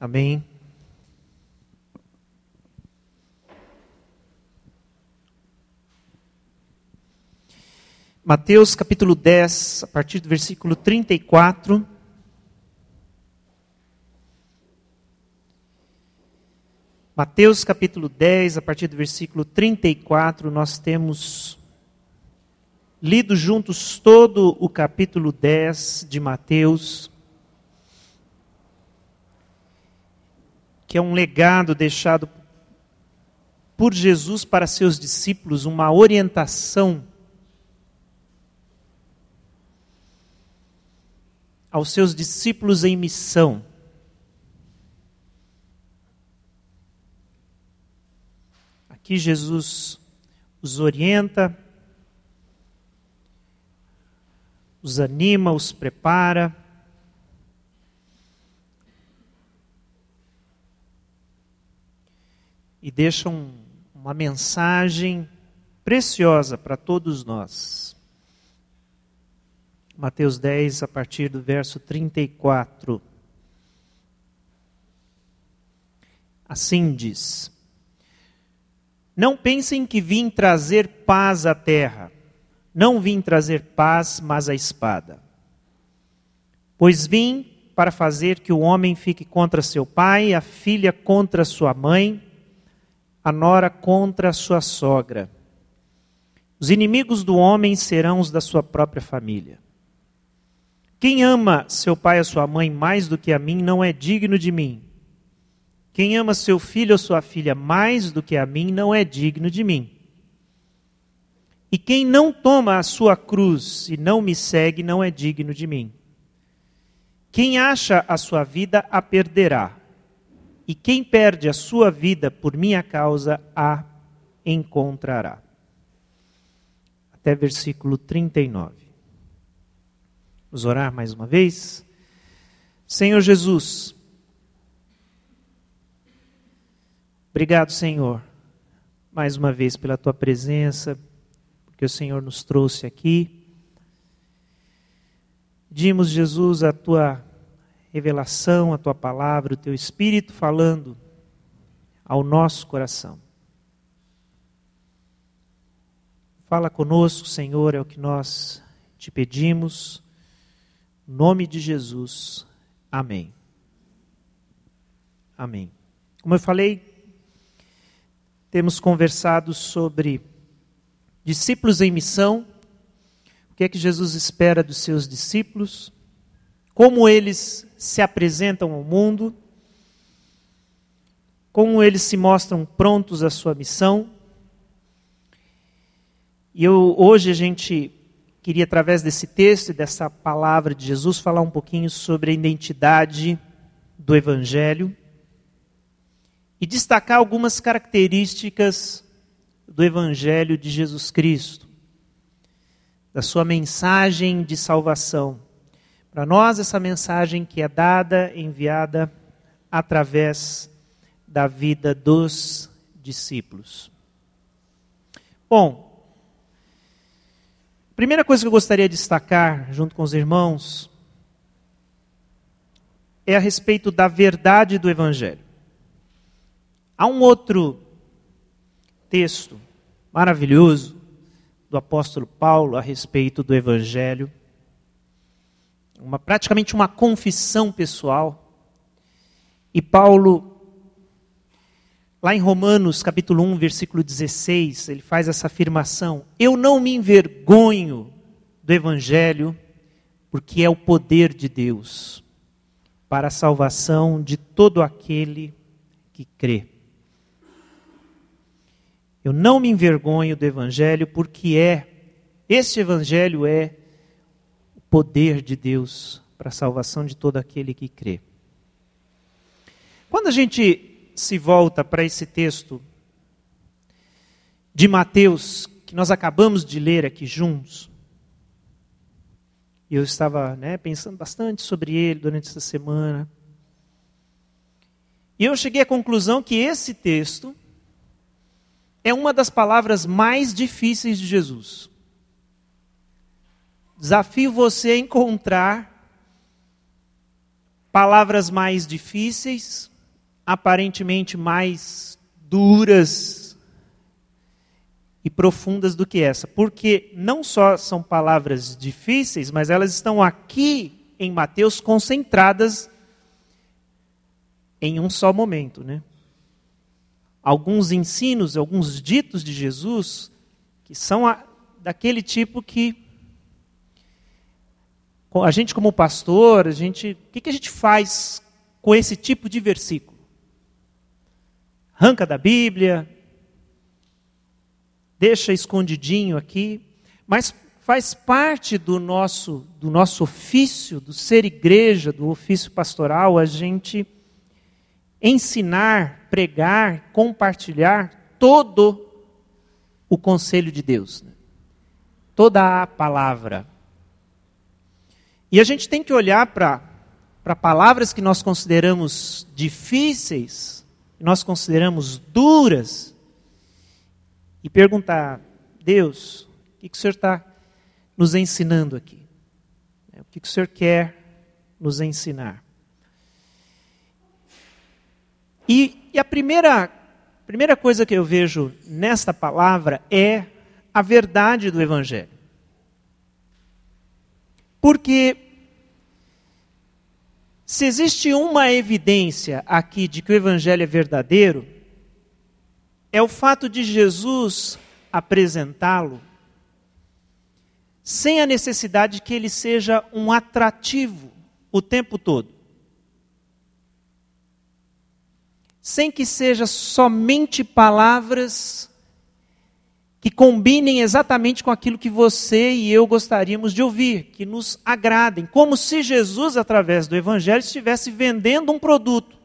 Amém. Mateus capítulo 10, a partir do versículo 34. Mateus capítulo 10, a partir do versículo 34, nós temos lido juntos todo o capítulo 10 de Mateus, que é um legado deixado por Jesus para seus discípulos, uma orientação aos seus discípulos em missão. Aqui Jesus os orienta, os anima, os prepara. E deixa um, uma mensagem preciosa para todos nós. Mateus 10, a partir do verso 34. Assim diz: não pensem que vim trazer paz à terra. Não vim trazer paz, mas a espada. Pois vim para fazer que o homem fique contra seu pai, a filha contra sua mãe, a nora contra sua sogra. Os inimigos do homem serão os da sua própria família. Quem ama seu pai ou sua mãe mais do que a mim não é digno de mim. Quem ama seu filho ou sua filha mais do que a mim não é digno de mim. E quem não toma a sua cruz e não me segue não é digno de mim. Quem acha a sua vida a perderá, e quem perde a sua vida por minha causa a encontrará. Até versículo 39. Vamos orar mais uma vez? Senhor Jesus, Obrigado, Senhor, mais uma vez pela tua presença, porque o Senhor nos trouxe aqui. Pedimos, Jesus, a tua revelação, a tua palavra, o teu Espírito falando ao nosso coração. Fala conosco, Senhor, é o que nós te pedimos. Em nome de Jesus. Amém. Amém. Como eu falei, temos conversado sobre discípulos em missão, o que é que Jesus espera dos seus discípulos, como eles se apresentam ao mundo, como eles se mostram prontos à sua missão. E eu, hoje a gente queria, através desse texto e dessa palavra de Jesus, falar um pouquinho sobre a identidade do Evangelho e destacar algumas características do Evangelho de Jesus Cristo, da sua mensagem de salvação. Para nós, essa mensagem que é dada, enviada através da vida dos discípulos. Bom, primeira coisa que eu gostaria de destacar, junto com os irmãos, é a respeito da verdade do Evangelho. Há um outro texto maravilhoso do apóstolo Paulo a respeito do evangelho, uma praticamente uma confissão pessoal. E Paulo lá em Romanos, capítulo 1, versículo 16, ele faz essa afirmação: "Eu não me envergonho do evangelho, porque é o poder de Deus para a salvação de todo aquele que crê." Eu não me envergonho do Evangelho, porque é, este Evangelho é poder de Deus para a salvação de todo aquele que crê. Quando a gente se volta para esse texto de Mateus, que nós acabamos de ler aqui juntos, e eu estava né, pensando bastante sobre ele durante essa semana, e eu cheguei à conclusão que esse texto é uma das palavras mais difíceis de Jesus. Desafio você a encontrar palavras mais difíceis aparentemente mais duras e profundas do que essa, porque não só são palavras difíceis, mas elas estão aqui em Mateus concentradas em um só momento, né? Alguns ensinos, alguns ditos de Jesus que são a, daquele tipo que a gente como pastor, a gente, o que, que a gente faz com esse tipo de versículo? Arranca da Bíblia, deixa escondidinho aqui, mas faz parte do nosso do nosso ofício, do ser igreja, do ofício pastoral, a gente ensinar, pregar, compartilhar todo o conselho de Deus, né? toda a palavra. E a gente tem que olhar para palavras que nós consideramos difíceis, que nós consideramos duras, e perguntar: Deus, o que, que o Senhor está nos ensinando aqui? O que, que o Senhor quer nos ensinar? E, e a primeira, primeira coisa que eu vejo nesta palavra é a verdade do Evangelho. Porque se existe uma evidência aqui de que o Evangelho é verdadeiro, é o fato de Jesus apresentá-lo sem a necessidade que ele seja um atrativo o tempo todo. sem que seja somente palavras que combinem exatamente com aquilo que você e eu gostaríamos de ouvir, que nos agradem, como se Jesus, através do Evangelho, estivesse vendendo um produto.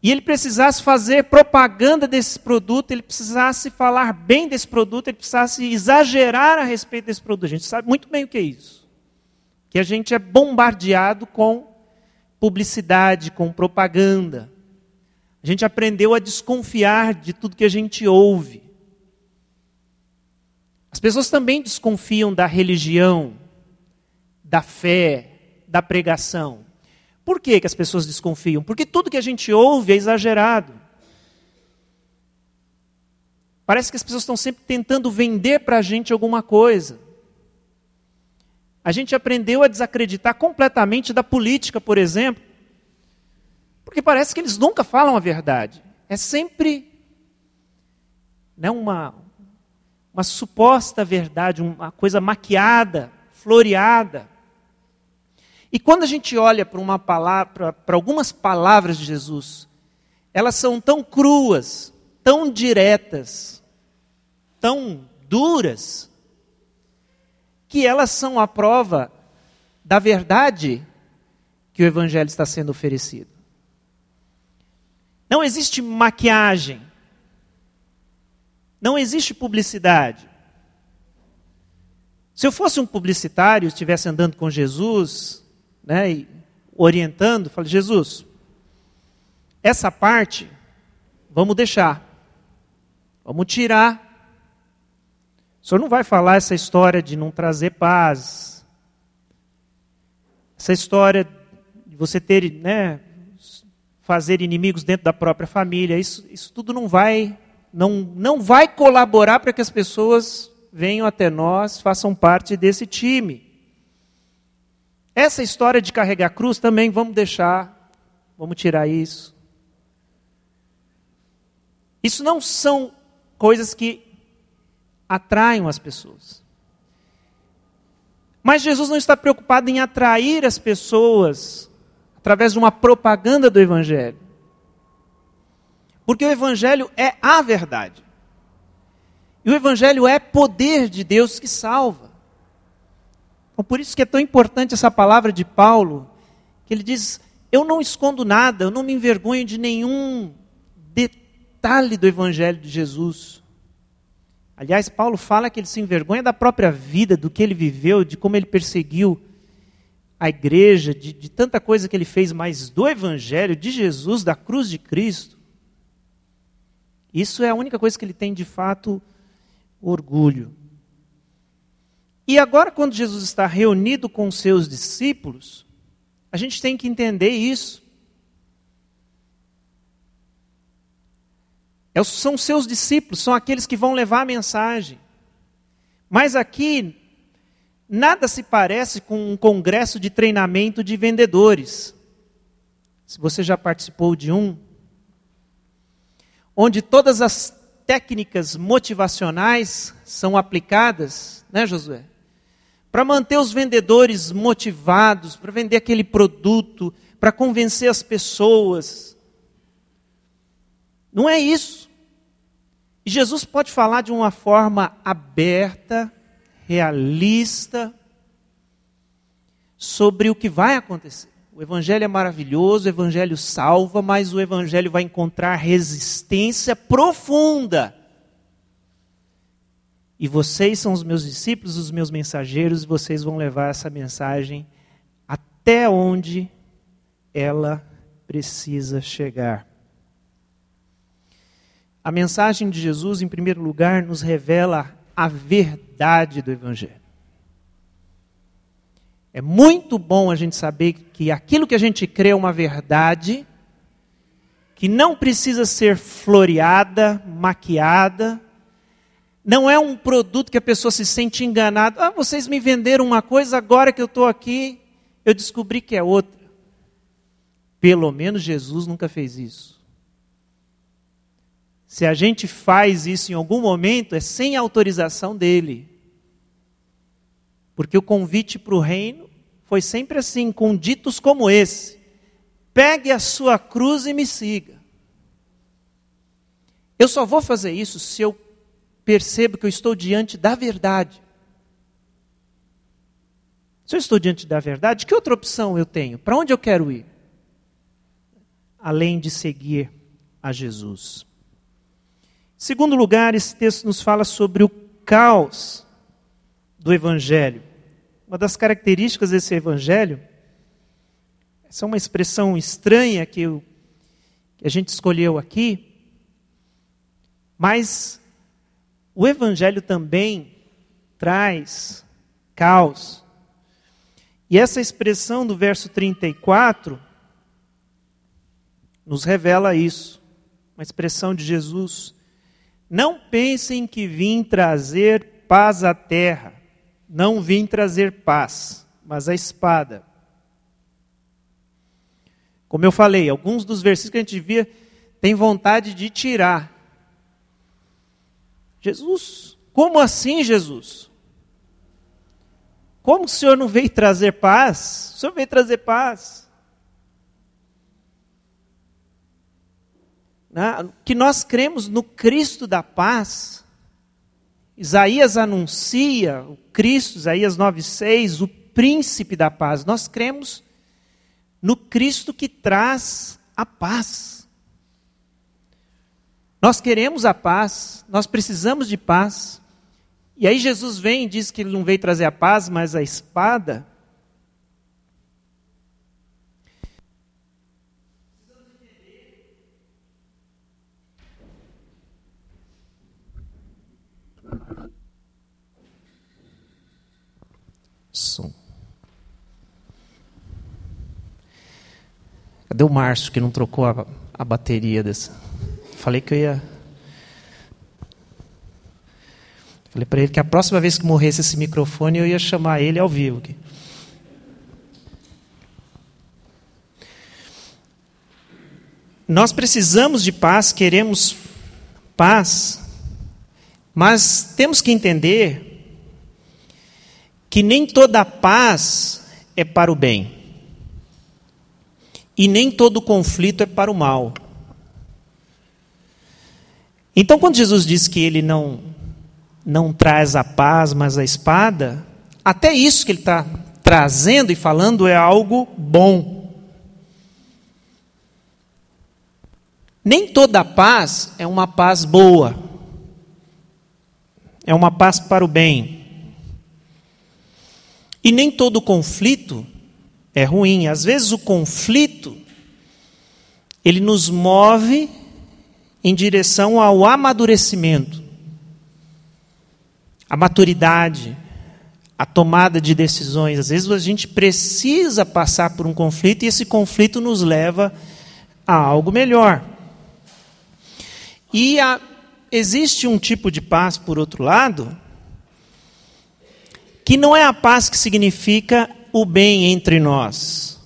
E ele precisasse fazer propaganda desse produto, ele precisasse falar bem desse produto, ele precisasse exagerar a respeito desse produto. A gente sabe muito bem o que é isso. Que a gente é bombardeado com publicidade, com propaganda. A gente aprendeu a desconfiar de tudo que a gente ouve. As pessoas também desconfiam da religião, da fé, da pregação. Por que, que as pessoas desconfiam? Porque tudo que a gente ouve é exagerado. Parece que as pessoas estão sempre tentando vender para a gente alguma coisa. A gente aprendeu a desacreditar completamente da política, por exemplo, porque parece que eles nunca falam a verdade. É sempre né, uma, uma suposta verdade, uma coisa maquiada, floreada. E quando a gente olha para uma palavra, para algumas palavras de Jesus, elas são tão cruas, tão diretas, tão duras, que elas são a prova da verdade que o Evangelho está sendo oferecido. Não existe maquiagem. Não existe publicidade. Se eu fosse um publicitário, estivesse andando com Jesus, né, e orientando, falei, Jesus, essa parte vamos deixar. Vamos tirar o senhor não vai falar essa história de não trazer paz. Essa história de você ter, né, fazer inimigos dentro da própria família. Isso, isso tudo não vai, não, não vai colaborar para que as pessoas venham até nós, façam parte desse time. Essa história de carregar cruz também vamos deixar, vamos tirar isso. Isso não são coisas que atraiam as pessoas. Mas Jesus não está preocupado em atrair as pessoas através de uma propaganda do Evangelho. Porque o Evangelho é a verdade. E o Evangelho é poder de Deus que salva. Então, por isso que é tão importante essa palavra de Paulo, que ele diz: Eu não escondo nada, eu não me envergonho de nenhum detalhe do Evangelho de Jesus. Aliás, Paulo fala que ele se envergonha da própria vida, do que ele viveu, de como ele perseguiu a igreja, de, de tanta coisa que ele fez, mas do Evangelho, de Jesus, da cruz de Cristo, isso é a única coisa que ele tem de fato orgulho. E agora, quando Jesus está reunido com os seus discípulos, a gente tem que entender isso. É são seus discípulos, são aqueles que vão levar a mensagem. Mas aqui, nada se parece com um congresso de treinamento de vendedores. Se você já participou de um, onde todas as técnicas motivacionais são aplicadas, né, Josué? Para manter os vendedores motivados, para vender aquele produto, para convencer as pessoas. Não é isso. E Jesus pode falar de uma forma aberta, realista, sobre o que vai acontecer. O Evangelho é maravilhoso, o Evangelho salva, mas o Evangelho vai encontrar resistência profunda. E vocês são os meus discípulos, os meus mensageiros, e vocês vão levar essa mensagem até onde ela precisa chegar. A mensagem de Jesus, em primeiro lugar, nos revela a verdade do Evangelho. É muito bom a gente saber que aquilo que a gente crê é uma verdade, que não precisa ser floreada, maquiada, não é um produto que a pessoa se sente enganada. Ah, vocês me venderam uma coisa, agora que eu estou aqui, eu descobri que é outra. Pelo menos Jesus nunca fez isso. Se a gente faz isso em algum momento, é sem autorização dele. Porque o convite para o reino foi sempre assim, com ditos como esse: pegue a sua cruz e me siga. Eu só vou fazer isso se eu percebo que eu estou diante da verdade. Se eu estou diante da verdade, que outra opção eu tenho? Para onde eu quero ir? Além de seguir a Jesus. Segundo lugar, esse texto nos fala sobre o caos do Evangelho. Uma das características desse Evangelho, essa é uma expressão estranha que, eu, que a gente escolheu aqui, mas o Evangelho também traz caos. E essa expressão do verso 34 nos revela isso. Uma expressão de Jesus não pensem que vim trazer paz à terra. Não vim trazer paz, mas a espada. Como eu falei, alguns dos versículos que a gente via tem vontade de tirar. Jesus, como assim, Jesus? Como o Senhor não veio trazer paz? O Senhor veio trazer paz. Né, que nós cremos no Cristo da paz. Isaías anuncia o Cristo, Isaías 9,6, o príncipe da paz. Nós cremos no Cristo que traz a paz. Nós queremos a paz, nós precisamos de paz. E aí Jesus vem e diz que ele não veio trazer a paz, mas a espada. Som. Cadê o Márcio que não trocou a, a bateria dessa? Falei que eu ia. Falei para ele que a próxima vez que morresse esse microfone eu ia chamar ele ao vivo. Nós precisamos de paz, queremos paz, mas temos que entender que nem toda paz é para o bem. E nem todo conflito é para o mal. Então, quando Jesus diz que ele não, não traz a paz, mas a espada, até isso que ele está trazendo e falando é algo bom. Nem toda paz é uma paz boa, é uma paz para o bem. E nem todo conflito é ruim. Às vezes o conflito ele nos move em direção ao amadurecimento, a maturidade, a tomada de decisões. Às vezes a gente precisa passar por um conflito e esse conflito nos leva a algo melhor. E a, existe um tipo de paz, por outro lado, que não é a paz que significa o bem entre nós.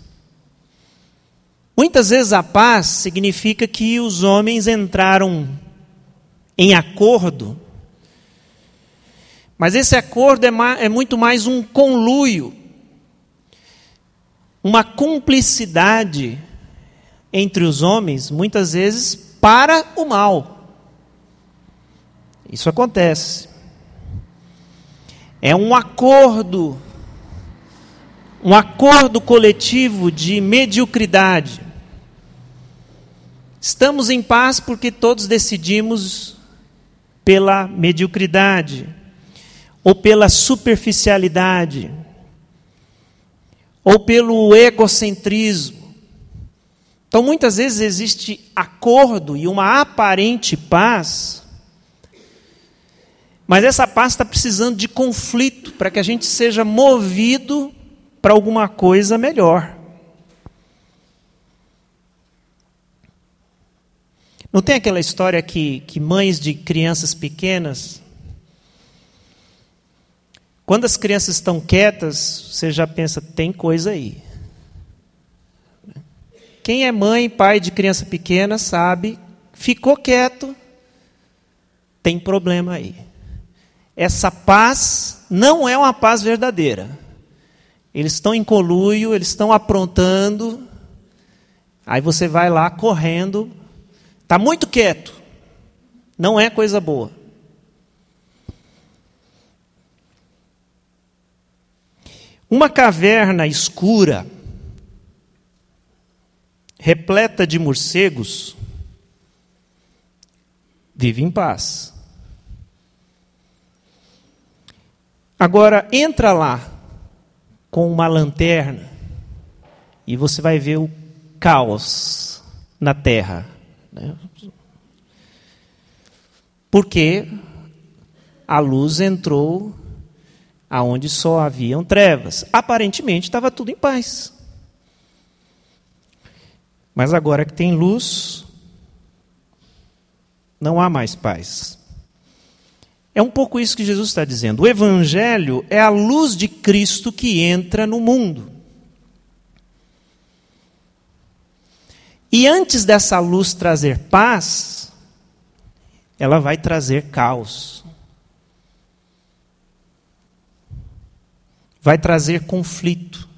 Muitas vezes a paz significa que os homens entraram em acordo, mas esse acordo é, é muito mais um conluio, uma cumplicidade entre os homens, muitas vezes para o mal. Isso acontece. É um acordo, um acordo coletivo de mediocridade. Estamos em paz porque todos decidimos pela mediocridade, ou pela superficialidade, ou pelo egocentrismo. Então, muitas vezes existe acordo e uma aparente paz, mas essa paz está precisando de conflito para que a gente seja movido para alguma coisa melhor. Não tem aquela história que, que mães de crianças pequenas, quando as crianças estão quietas, você já pensa, tem coisa aí. Quem é mãe, pai de criança pequena sabe, ficou quieto, tem problema aí. Essa paz não é uma paz verdadeira. Eles estão em coluio, eles estão aprontando. Aí você vai lá correndo, está muito quieto. Não é coisa boa. Uma caverna escura repleta de morcegos, vive em paz. Agora, entra lá com uma lanterna e você vai ver o caos na terra. Né? Porque a luz entrou aonde só haviam trevas. Aparentemente estava tudo em paz. Mas agora que tem luz, não há mais paz. É um pouco isso que Jesus está dizendo. O Evangelho é a luz de Cristo que entra no mundo. E antes dessa luz trazer paz, ela vai trazer caos. Vai trazer conflito.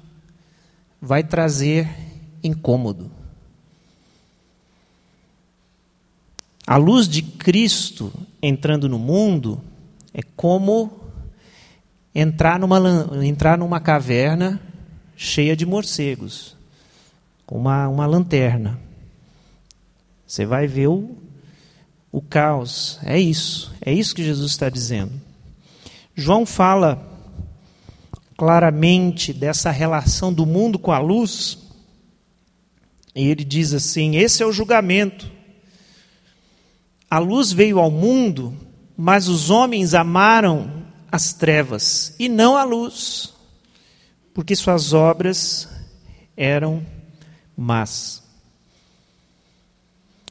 Vai trazer incômodo. A luz de Cristo entrando no mundo é como entrar numa, entrar numa caverna cheia de morcegos, com uma, uma lanterna. Você vai ver o, o caos. É isso. É isso que Jesus está dizendo. João fala claramente dessa relação do mundo com a luz. E ele diz assim: esse é o julgamento. A luz veio ao mundo, mas os homens amaram as trevas e não a luz, porque suas obras eram más.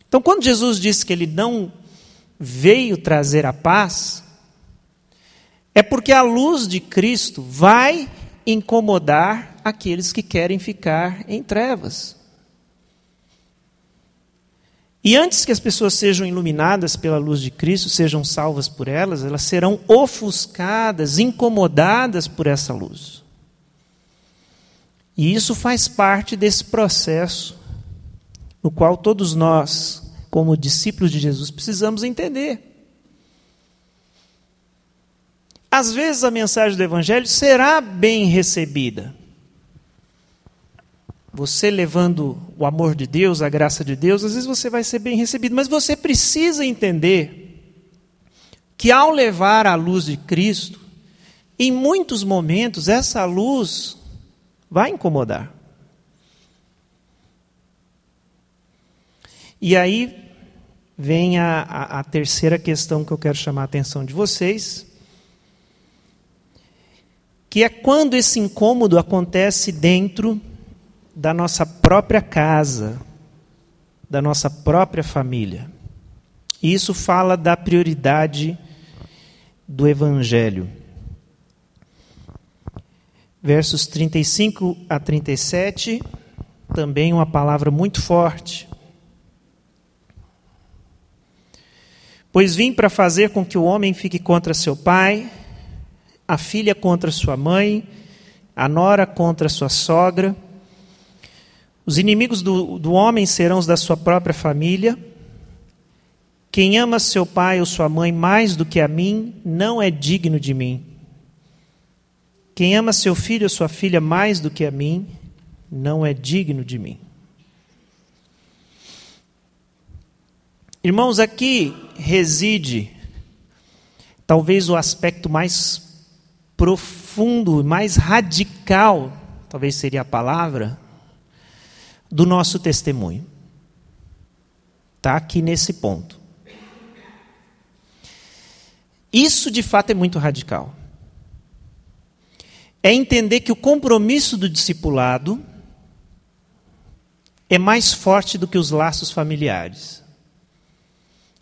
Então, quando Jesus disse que ele não veio trazer a paz, é porque a luz de Cristo vai incomodar aqueles que querem ficar em trevas. E antes que as pessoas sejam iluminadas pela luz de Cristo, sejam salvas por elas, elas serão ofuscadas, incomodadas por essa luz. E isso faz parte desse processo no qual todos nós, como discípulos de Jesus, precisamos entender. Às vezes a mensagem do Evangelho será bem recebida, você levando o amor de Deus, a graça de Deus, às vezes você vai ser bem recebido, mas você precisa entender que ao levar a luz de Cristo, em muitos momentos essa luz vai incomodar. E aí vem a, a, a terceira questão que eu quero chamar a atenção de vocês que é quando esse incômodo acontece dentro da nossa própria casa, da nossa própria família. E isso fala da prioridade do Evangelho. Versos 35 a 37, também uma palavra muito forte. Pois vim para fazer com que o homem fique contra seu pai, a filha contra sua mãe, a nora contra sua sogra. Os inimigos do, do homem serão os da sua própria família. Quem ama seu pai ou sua mãe mais do que a mim, não é digno de mim. Quem ama seu filho ou sua filha mais do que a mim, não é digno de mim. Irmãos, aqui reside talvez o aspecto mais profundo, mais radical, talvez seria a palavra, do nosso testemunho. Está aqui nesse ponto. Isso de fato é muito radical. É entender que o compromisso do discipulado é mais forte do que os laços familiares.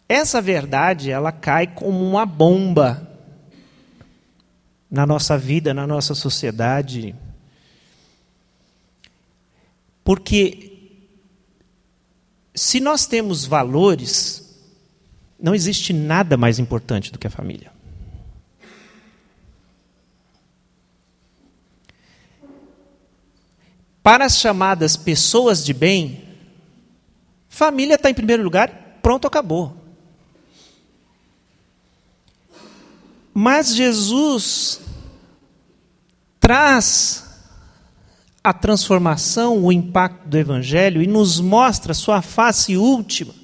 Essa verdade, ela cai como uma bomba na nossa vida, na nossa sociedade. Porque se nós temos valores, não existe nada mais importante do que a família. Para as chamadas pessoas de bem, família está em primeiro lugar, pronto, acabou. Mas Jesus traz a transformação, o impacto do Evangelho e nos mostra sua face última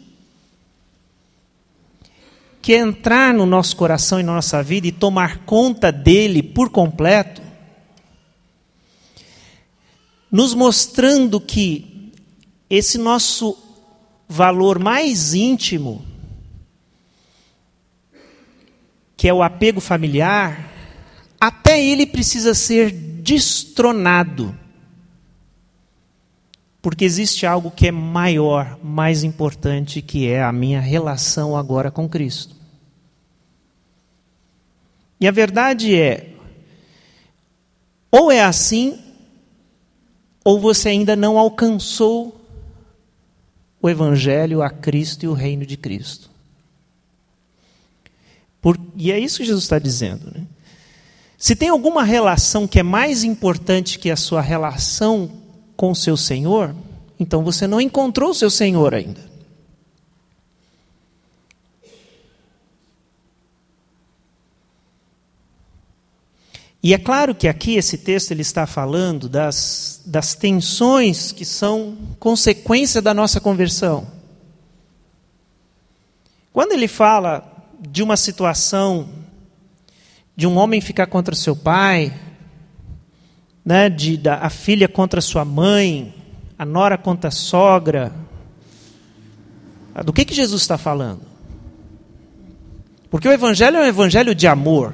que é entrar no nosso coração e na nossa vida e tomar conta dele por completo, nos mostrando que esse nosso valor mais íntimo, que é o apego familiar, até ele precisa ser destronado. Porque existe algo que é maior, mais importante, que é a minha relação agora com Cristo. E a verdade é: ou é assim, ou você ainda não alcançou o Evangelho, a Cristo e o reino de Cristo. Por, e é isso que Jesus está dizendo. Né? Se tem alguma relação que é mais importante que a sua relação com o seu Senhor, então você não encontrou o seu Senhor ainda. E é claro que aqui esse texto ele está falando das, das tensões que são consequência da nossa conversão. Quando ele fala de uma situação de um homem ficar contra seu pai, né, de da, a filha contra sua mãe, a nora contra a sogra. Do que, que Jesus está falando? Porque o Evangelho é um Evangelho de amor,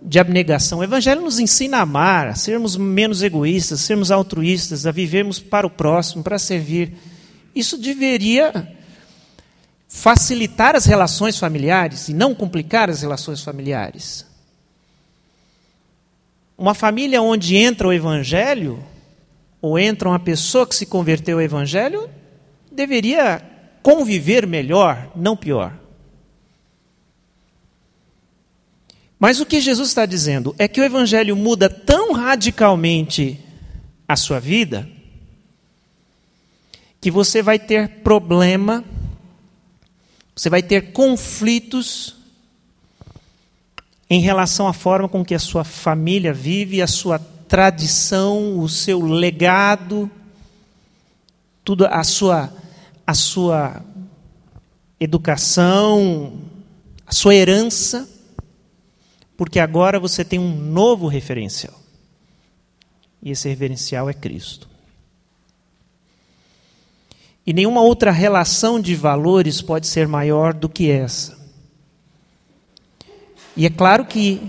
de abnegação. O Evangelho nos ensina a amar, a sermos menos egoístas, a sermos altruístas, a vivermos para o próximo, para servir. Isso deveria facilitar as relações familiares e não complicar as relações familiares. Uma família onde entra o evangelho, ou entra uma pessoa que se converteu ao evangelho, deveria conviver melhor, não pior. Mas o que Jesus está dizendo é que o evangelho muda tão radicalmente a sua vida que você vai ter problema, você vai ter conflitos em relação à forma com que a sua família vive, a sua tradição, o seu legado, tudo a sua a sua educação, a sua herança, porque agora você tem um novo referencial. E esse referencial é Cristo. E nenhuma outra relação de valores pode ser maior do que essa. E é claro que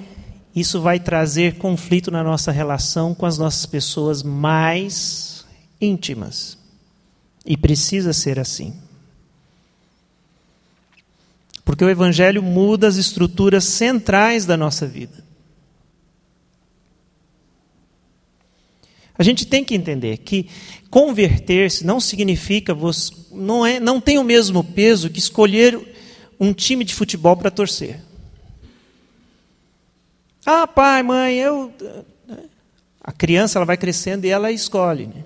isso vai trazer conflito na nossa relação com as nossas pessoas mais íntimas. E precisa ser assim. Porque o Evangelho muda as estruturas centrais da nossa vida. A gente tem que entender que converter-se não significa você, não é, não tem o mesmo peso que escolher um time de futebol para torcer. Ah, pai, mãe, eu a criança ela vai crescendo e ela escolhe. Né?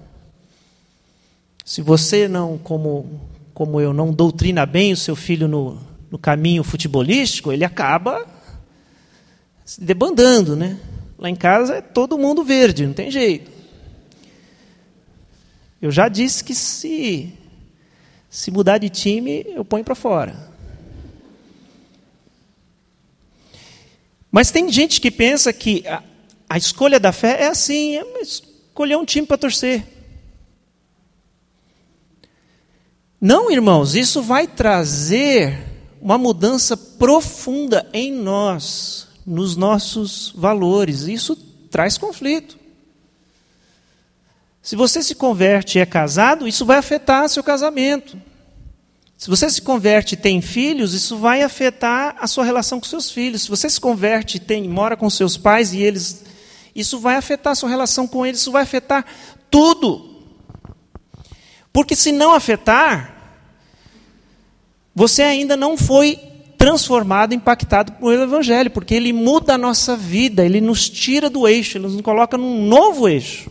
Se você não, como, como eu, não doutrina bem o seu filho no, no caminho futebolístico, ele acaba se debandando, né? Lá em casa é todo mundo verde, não tem jeito. Eu já disse que se se mudar de time, eu ponho para fora. Mas tem gente que pensa que a, a escolha da fé é assim, é escolher um time para torcer. Não, irmãos, isso vai trazer uma mudança profunda em nós, nos nossos valores. Isso traz conflito. Se você se converte e é casado, isso vai afetar seu casamento. Se você se converte e tem filhos, isso vai afetar a sua relação com seus filhos. Se você se converte e tem, mora com seus pais e eles. Isso vai afetar a sua relação com eles, isso vai afetar tudo. Porque se não afetar, você ainda não foi transformado, impactado pelo Evangelho, porque ele muda a nossa vida, ele nos tira do eixo, ele nos coloca num novo eixo.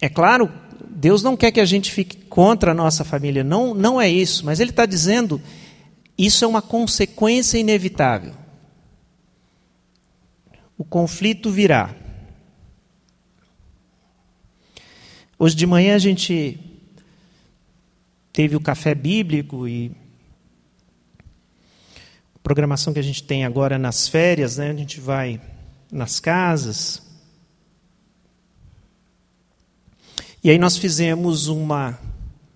É claro, Deus não quer que a gente fique contra a nossa família, não, não é isso, mas Ele está dizendo isso é uma consequência inevitável. O conflito virá. Hoje de manhã a gente teve o café bíblico e a programação que a gente tem agora nas férias, né? A gente vai nas casas. E aí nós fizemos uma,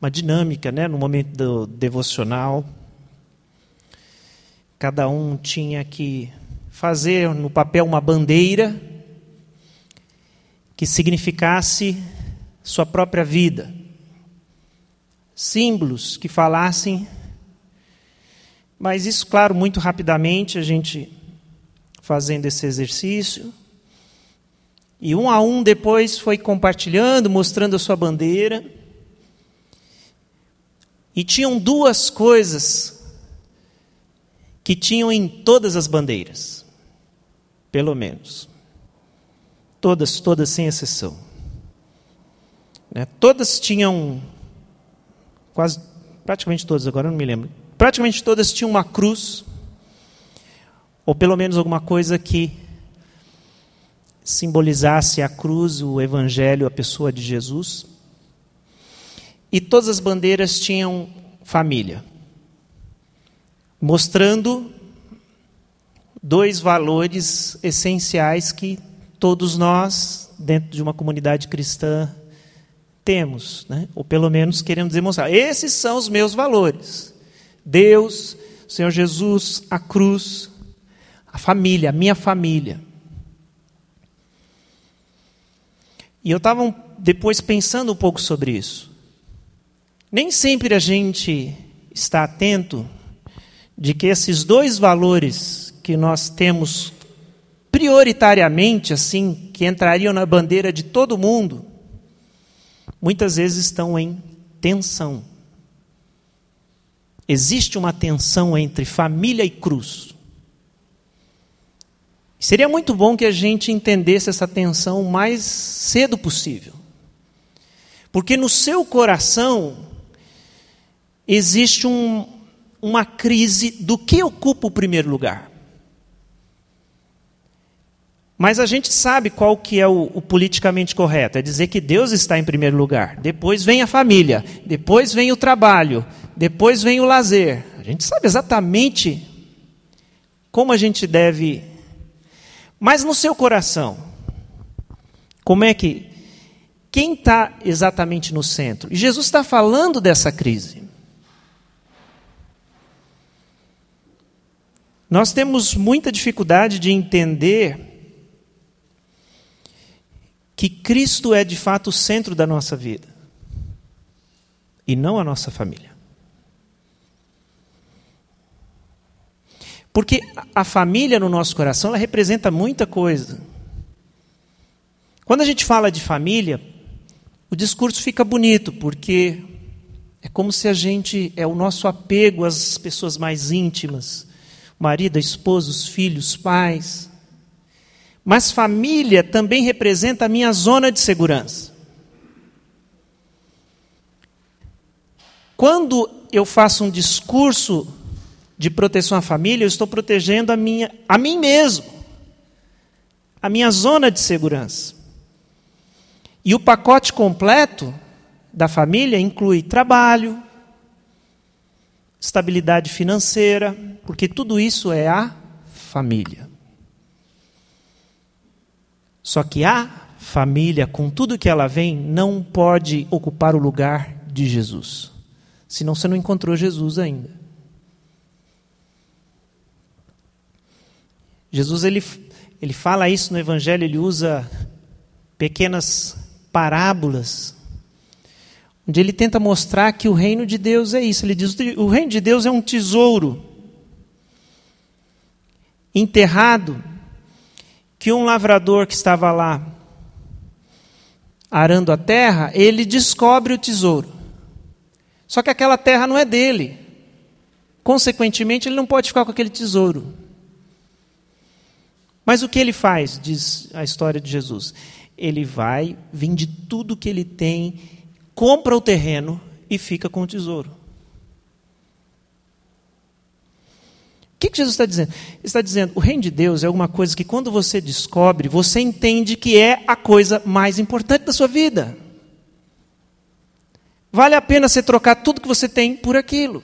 uma dinâmica, né? No momento do devocional, cada um tinha que fazer no papel uma bandeira que significasse sua própria vida. Símbolos que falassem, mas isso, claro, muito rapidamente, a gente fazendo esse exercício. E um a um depois foi compartilhando, mostrando a sua bandeira. E tinham duas coisas que tinham em todas as bandeiras, pelo menos. Todas, todas sem exceção. Né? Todas tinham, quase, praticamente todas, agora não me lembro, praticamente todas tinham uma cruz, ou pelo menos alguma coisa que simbolizasse a cruz, o evangelho, a pessoa de Jesus. E todas as bandeiras tinham família, mostrando dois valores essenciais que todos nós, dentro de uma comunidade cristã, temos, né? ou pelo menos queremos demonstrar. Esses são os meus valores: Deus, Senhor Jesus, a cruz, a família, a minha família. E eu estava depois pensando um pouco sobre isso. Nem sempre a gente está atento de que esses dois valores que nós temos prioritariamente, assim, que entrariam na bandeira de todo mundo, muitas vezes estão em tensão. Existe uma tensão entre família e cruz. Seria muito bom que a gente entendesse essa tensão o mais cedo possível. Porque no seu coração existe um, uma crise do que ocupa o primeiro lugar. Mas a gente sabe qual que é o, o, politicamente correto, é dizer que Deus está em primeiro lugar. Depois vem a família, depois vem o trabalho, depois vem o lazer. A gente sabe exatamente como a gente deve. Mas no seu coração, como é que. Quem está exatamente no centro? E Jesus está falando dessa crise. Nós temos muita dificuldade de entender que Cristo é de fato o centro da nossa vida. e não a nossa família. Porque a família no nosso coração ela representa muita coisa. Quando a gente fala de família, o discurso fica bonito, porque é como se a gente é o nosso apego às pessoas mais íntimas, marido, esposa, os filhos, pais. Mas família também representa a minha zona de segurança. Quando eu faço um discurso de proteção à família, eu estou protegendo a, minha, a mim mesmo, a minha zona de segurança. E o pacote completo da família inclui trabalho, estabilidade financeira, porque tudo isso é a família. Só que a família, com tudo que ela vem, não pode ocupar o lugar de Jesus. Senão você não encontrou Jesus ainda. Jesus ele, ele fala isso no Evangelho, ele usa pequenas parábolas, onde ele tenta mostrar que o reino de Deus é isso. Ele diz: o reino de Deus é um tesouro enterrado que um lavrador que estava lá arando a terra, ele descobre o tesouro. Só que aquela terra não é dele. Consequentemente, ele não pode ficar com aquele tesouro. Mas o que ele faz, diz a história de Jesus? Ele vai, vende tudo que ele tem, compra o terreno e fica com o tesouro. que, que Jesus está dizendo? Ele está dizendo: o reino de Deus é alguma coisa que, quando você descobre, você entende que é a coisa mais importante da sua vida. Vale a pena você trocar tudo que você tem por aquilo.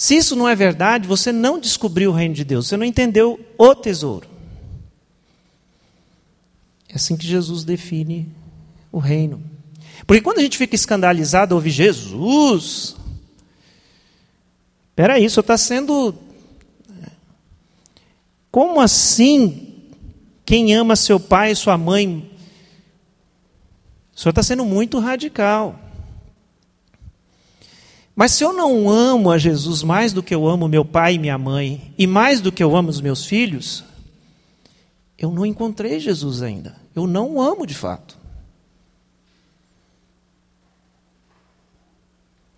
Se isso não é verdade, você não descobriu o reino de Deus, você não entendeu o tesouro. É assim que Jesus define o reino. Porque quando a gente fica escandalizado ouvir Jesus, Espera aí, o senhor está sendo. Como assim? Quem ama seu pai e sua mãe? O senhor está sendo muito radical. Mas se eu não amo a Jesus mais do que eu amo meu pai e minha mãe, e mais do que eu amo os meus filhos, eu não encontrei Jesus ainda. Eu não o amo de fato.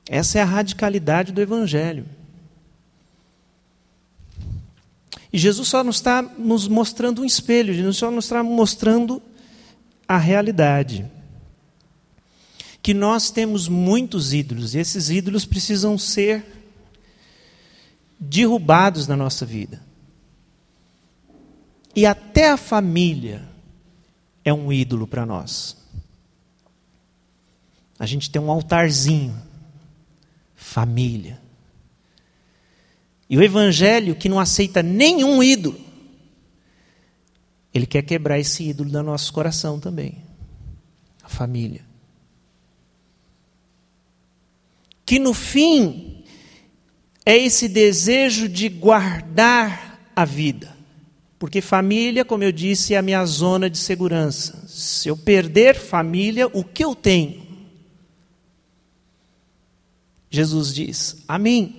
Essa é a radicalidade do Evangelho. E Jesus só nos está nos mostrando um espelho, Jesus só nos está mostrando a realidade. Que nós temos muitos ídolos, e esses ídolos precisam ser derrubados na nossa vida. E até a família é um ídolo para nós. A gente tem um altarzinho, família. E o evangelho que não aceita nenhum ídolo, ele quer quebrar esse ídolo do nosso coração também. A família. Que no fim é esse desejo de guardar a vida. Porque família, como eu disse, é a minha zona de segurança. Se eu perder família, o que eu tenho? Jesus diz: A mim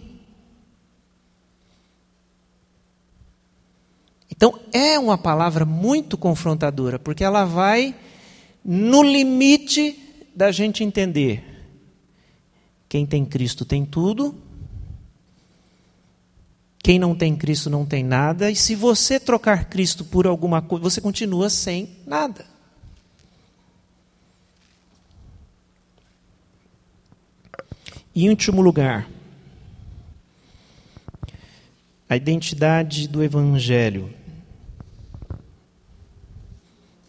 Então é uma palavra muito confrontadora, porque ela vai no limite da gente entender. Quem tem Cristo tem tudo, quem não tem Cristo não tem nada, e se você trocar Cristo por alguma coisa, você continua sem nada. E em último lugar, a identidade do Evangelho.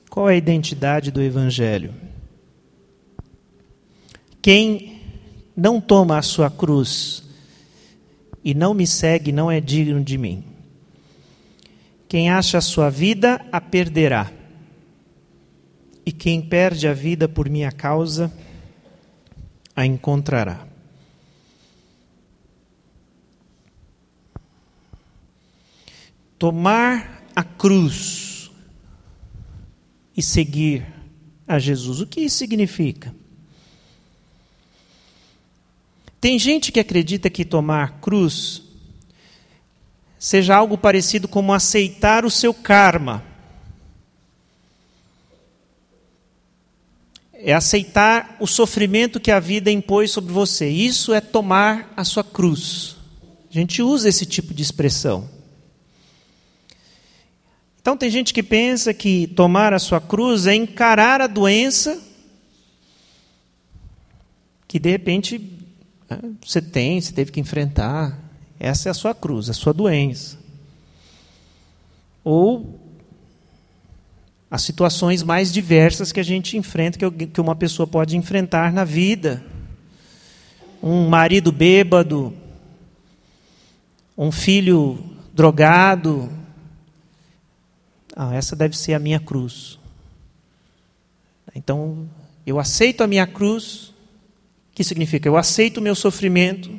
Qual é a identidade do Evangelho? Quem não toma a sua cruz e não me segue não é digno de mim. Quem acha a sua vida, a perderá. E quem perde a vida por minha causa, a encontrará. Tomar a cruz e seguir a Jesus. O que isso significa? Tem gente que acredita que tomar cruz seja algo parecido como aceitar o seu karma. É aceitar o sofrimento que a vida impôs sobre você. Isso é tomar a sua cruz. A gente usa esse tipo de expressão. Então, tem gente que pensa que tomar a sua cruz é encarar a doença que de repente você tem, você teve que enfrentar. Essa é a sua cruz, a sua doença. Ou as situações mais diversas que a gente enfrenta, que uma pessoa pode enfrentar na vida. Um marido bêbado, um filho drogado. Ah, essa deve ser a minha cruz. Então, eu aceito a minha cruz, que significa eu aceito o meu sofrimento,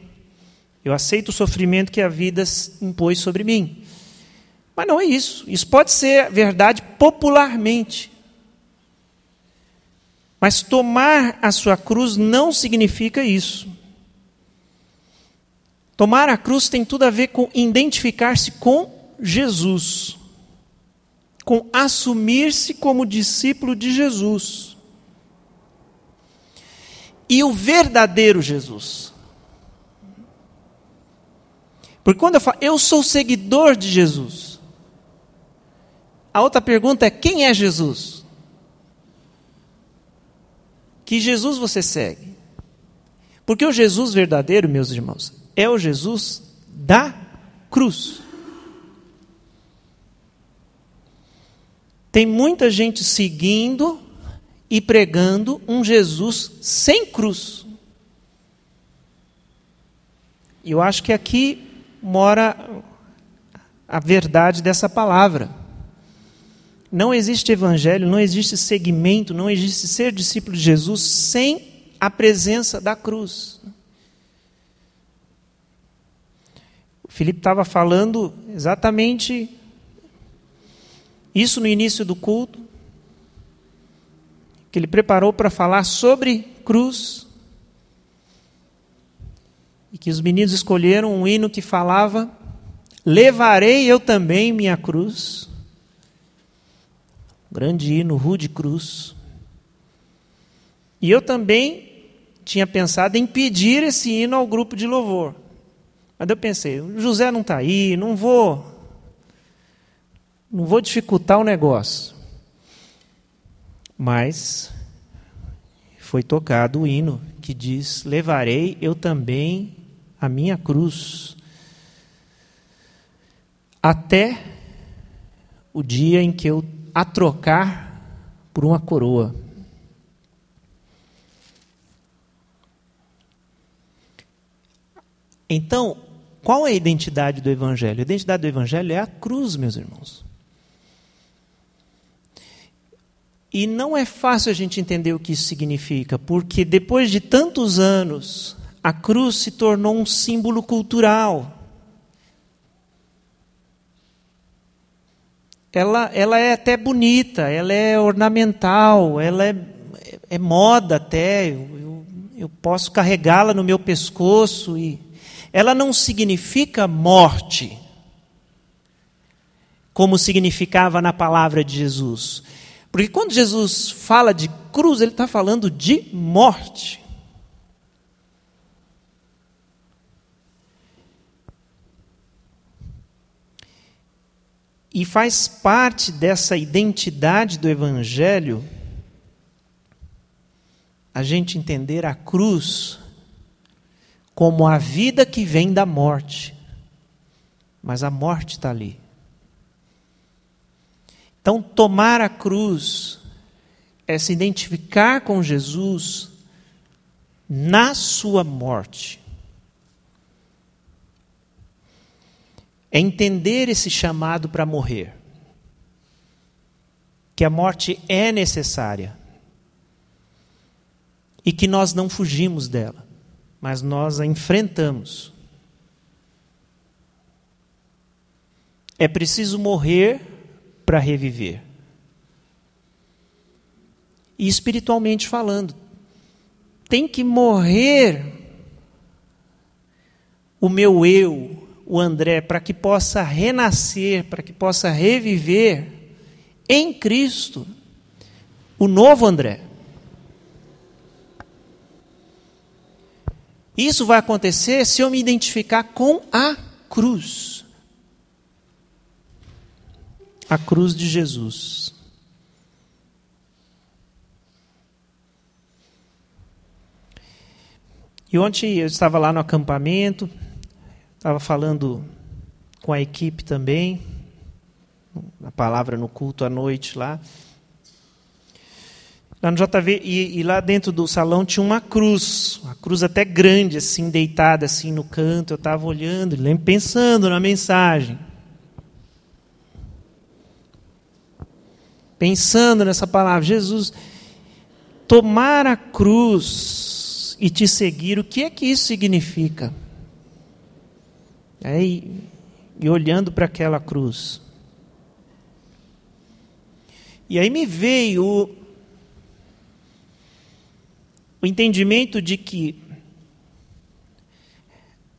eu aceito o sofrimento que a vida impôs sobre mim. Mas não é isso. Isso pode ser verdade popularmente. Mas tomar a sua cruz não significa isso. Tomar a cruz tem tudo a ver com identificar-se com Jesus, com assumir-se como discípulo de Jesus. E o verdadeiro Jesus. Porque quando eu falo, eu sou seguidor de Jesus. A outra pergunta é: quem é Jesus? Que Jesus você segue? Porque o Jesus verdadeiro, meus irmãos, é o Jesus da cruz. Tem muita gente seguindo e pregando um Jesus sem cruz. Eu acho que aqui mora a verdade dessa palavra. Não existe evangelho, não existe segmento, não existe ser discípulo de Jesus sem a presença da cruz. O Felipe estava falando exatamente isso no início do culto, que ele preparou para falar sobre cruz, e que os meninos escolheram um hino que falava: Levarei eu também minha cruz. Grande hino, Rude Cruz. E eu também tinha pensado em pedir esse hino ao grupo de louvor. Mas eu pensei, José não está aí, não vou, não vou dificultar o negócio. Mas foi tocado o hino que diz: Levarei eu também a minha cruz, até o dia em que eu a trocar por uma coroa. Então, qual é a identidade do Evangelho? A identidade do Evangelho é a cruz, meus irmãos. E não é fácil a gente entender o que isso significa, porque depois de tantos anos a cruz se tornou um símbolo cultural. Ela, ela é até bonita, ela é ornamental, ela é, é moda até. Eu, eu, eu posso carregá-la no meu pescoço e ela não significa morte, como significava na palavra de Jesus. Porque quando Jesus fala de cruz, ele está falando de morte. E faz parte dessa identidade do Evangelho a gente entender a cruz como a vida que vem da morte. Mas a morte está ali. Então, tomar a cruz é se identificar com Jesus na sua morte. é entender esse chamado para morrer. Que a morte é necessária. E que nós não fugimos dela, mas nós a enfrentamos. É preciso morrer para reviver. E espiritualmente falando, tem que morrer o meu eu, o André, para que possa renascer, para que possa reviver em Cristo o novo André. Isso vai acontecer se eu me identificar com a cruz. A cruz de Jesus. E ontem eu estava lá no acampamento, estava falando com a equipe também, a palavra no culto à noite lá. Lá no JV, e, e, lá dentro do salão tinha uma cruz, uma cruz até grande, assim, deitada assim no canto. Eu estava olhando, pensando na mensagem. Pensando nessa palavra, Jesus, tomar a cruz e te seguir, o que é que isso significa? Aí, e olhando para aquela cruz. E aí me veio o entendimento de que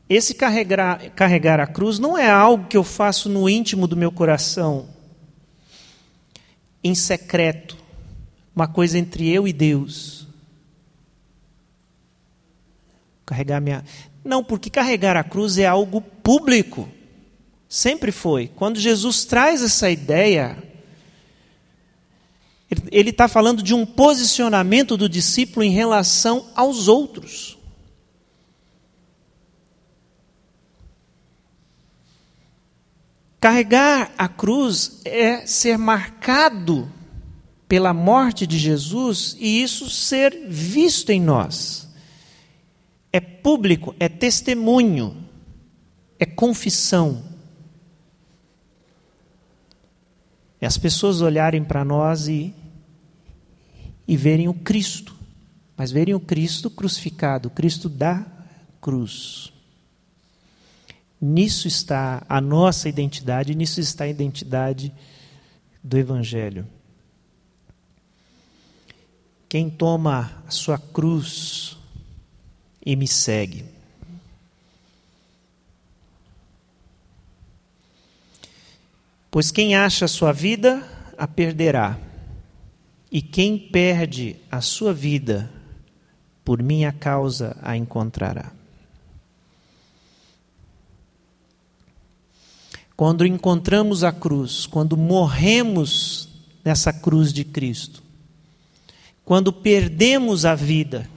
esse carregar, carregar a cruz não é algo que eu faço no íntimo do meu coração, em secreto, uma coisa entre eu e Deus. Carregar minha. Não, porque carregar a cruz é algo público. Sempre foi. Quando Jesus traz essa ideia, ele está falando de um posicionamento do discípulo em relação aos outros. Carregar a cruz é ser marcado pela morte de Jesus e isso ser visto em nós. É público, é testemunho, é confissão. É as pessoas olharem para nós e, e verem o Cristo, mas verem o Cristo crucificado, o Cristo da cruz. Nisso está a nossa identidade, nisso está a identidade do Evangelho. Quem toma a sua cruz e me segue, Pois quem acha a sua vida, a perderá. E quem perde a sua vida, por minha causa, a encontrará. Quando encontramos a cruz, quando morremos nessa cruz de Cristo, quando perdemos a vida,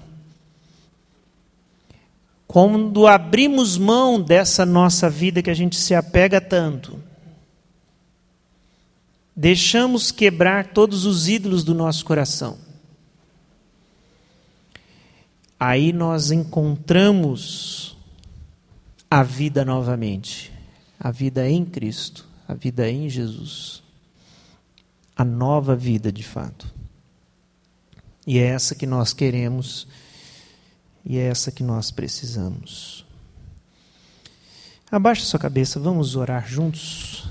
quando abrimos mão dessa nossa vida que a gente se apega tanto, deixamos quebrar todos os ídolos do nosso coração. Aí nós encontramos a vida novamente, a vida em Cristo, a vida em Jesus, a nova vida de fato. E é essa que nós queremos e é essa que nós precisamos. Abaixe sua cabeça, vamos orar juntos.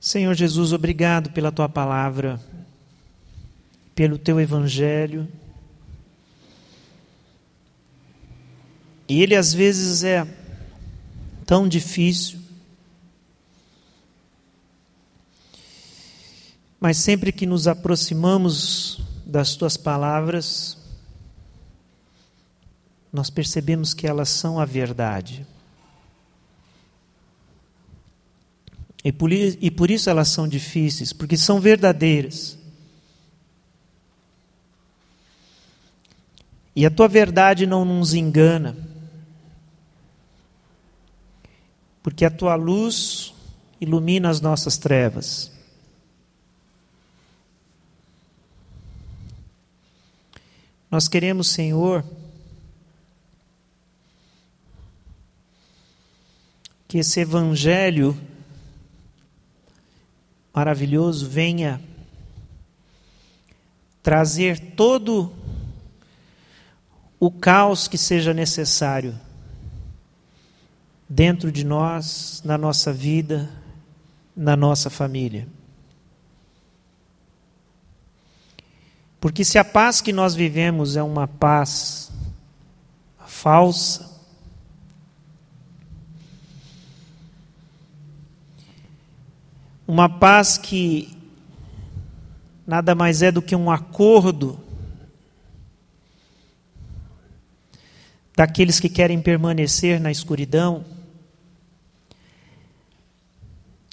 Senhor Jesus, obrigado pela tua palavra, pelo teu evangelho. E ele às vezes é tão difícil, mas sempre que nos aproximamos das tuas palavras, nós percebemos que elas são a verdade. E por, e por isso elas são difíceis, porque são verdadeiras. E a tua verdade não nos engana, porque a tua luz ilumina as nossas trevas. Nós queremos, Senhor, que esse Evangelho maravilhoso venha trazer todo o caos que seja necessário dentro de nós, na nossa vida, na nossa família. Porque se a paz que nós vivemos é uma paz falsa, uma paz que nada mais é do que um acordo daqueles que querem permanecer na escuridão,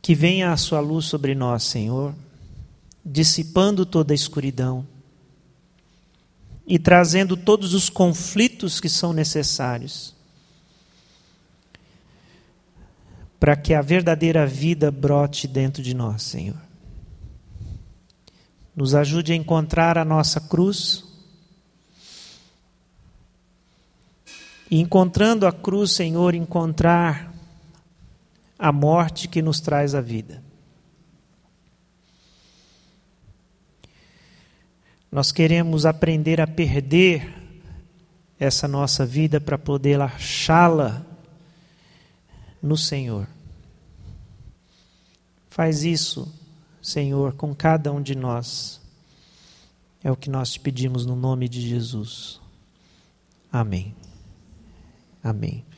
que venha a sua luz sobre nós, Senhor, dissipando toda a escuridão e trazendo todos os conflitos que são necessários para que a verdadeira vida brote dentro de nós, Senhor. Nos ajude a encontrar a nossa cruz E encontrando a cruz, Senhor, encontrar a morte que nos traz a vida. Nós queremos aprender a perder essa nossa vida para poder achá-la no Senhor. Faz isso, Senhor, com cada um de nós. É o que nós te pedimos no nome de Jesus. Amém. Amém.